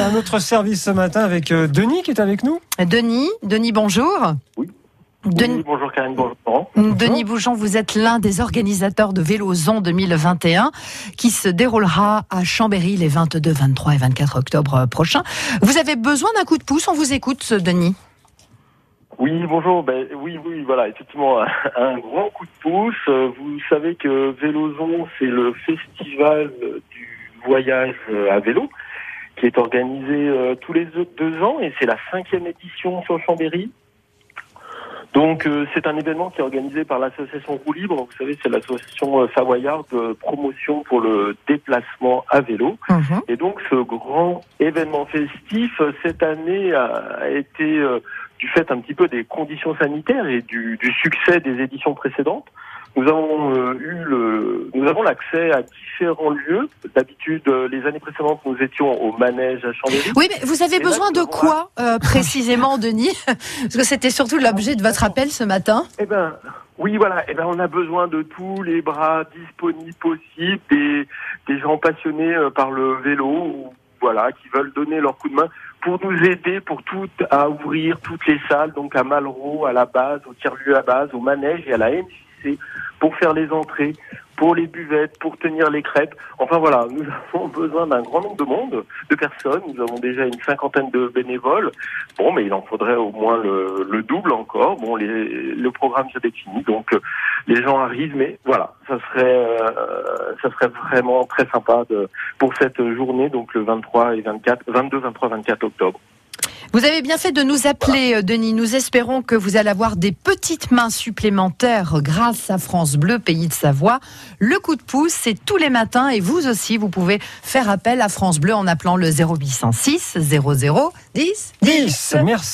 un autre service ce matin avec euh, Denis qui est avec nous. Denis, Denis, bonjour. Oui. Denis, Oui, bonjour Karine, bonjour Laurent. Denis Bouchon, vous êtes l'un des organisateurs de Vélozon 2021 qui se déroulera à Chambéry les 22, 23 et 24 octobre prochains. Vous avez besoin d'un coup de pouce On vous écoute, Denis. Oui, bonjour. Ben, oui, oui, voilà, effectivement, un, grand coup de pouce. Euh, Vous savez que Vélozon, c'est le festival euh, du voyage euh, à vélo qui est organisé euh, tous les deux ans et c'est la cinquième édition sur Chambéry. Donc euh, c'est un événement qui est organisé par l'association Roue Libre. Vous savez, c'est l'association euh, savoyarde de promotion pour le déplacement à vélo. Mhm. Et donc ce grand événement festif cette année a, été du fait un petit peu des conditions sanitaires et du, du succès des éditions précédentes. Nous avons euh, eu le, nous avons l'accès à différents lieux. D'habitude, euh, les années précédentes, nous étions au manège à Chambéry. Oui, mais vous avez Et là, besoin de quoi euh, précisément, Denis? Parce que c'était surtout l'objet de votre appel ce matin. Eh ben, oui, voilà. Eh ben, on a besoin de tous les bras disponibles possibles, des, des gens passionnés euh, par le vélo, voilà, qui veulent donner leur coup de main pour nous aider pour tout à ouvrir toutes les salles, donc à Malraux, à la base, au tiers-lieu à base, au manège et à la Pour faire les entrées, pour les buvettes, pour tenir les crêpes. Enfin voilà, nous avons besoin d'un grand nombre de monde, de personnes. Nous avons déjà une cinquantaine de bénévoles. Bon, mais il en faudrait au moins le, le double encore. Bon, les, le programme s'est défini, donc euh, les gens arrivent, mais voilà, ça serait, euh, ça serait vraiment très sympa pour cette journée, donc le 23 et 24, 22, 23, 24 octobre. Vous avez bien fait de nous appeler, euh, Denis. Nous espérons que vous allez avoir des petites mains supplémentaires grâce à France Bleu, pays de Savoie. Le coup de pouce, c'est tous les matins et vous aussi, vous pouvez faire appel à France Bleu en appelant le 0806 00 10 10. Merci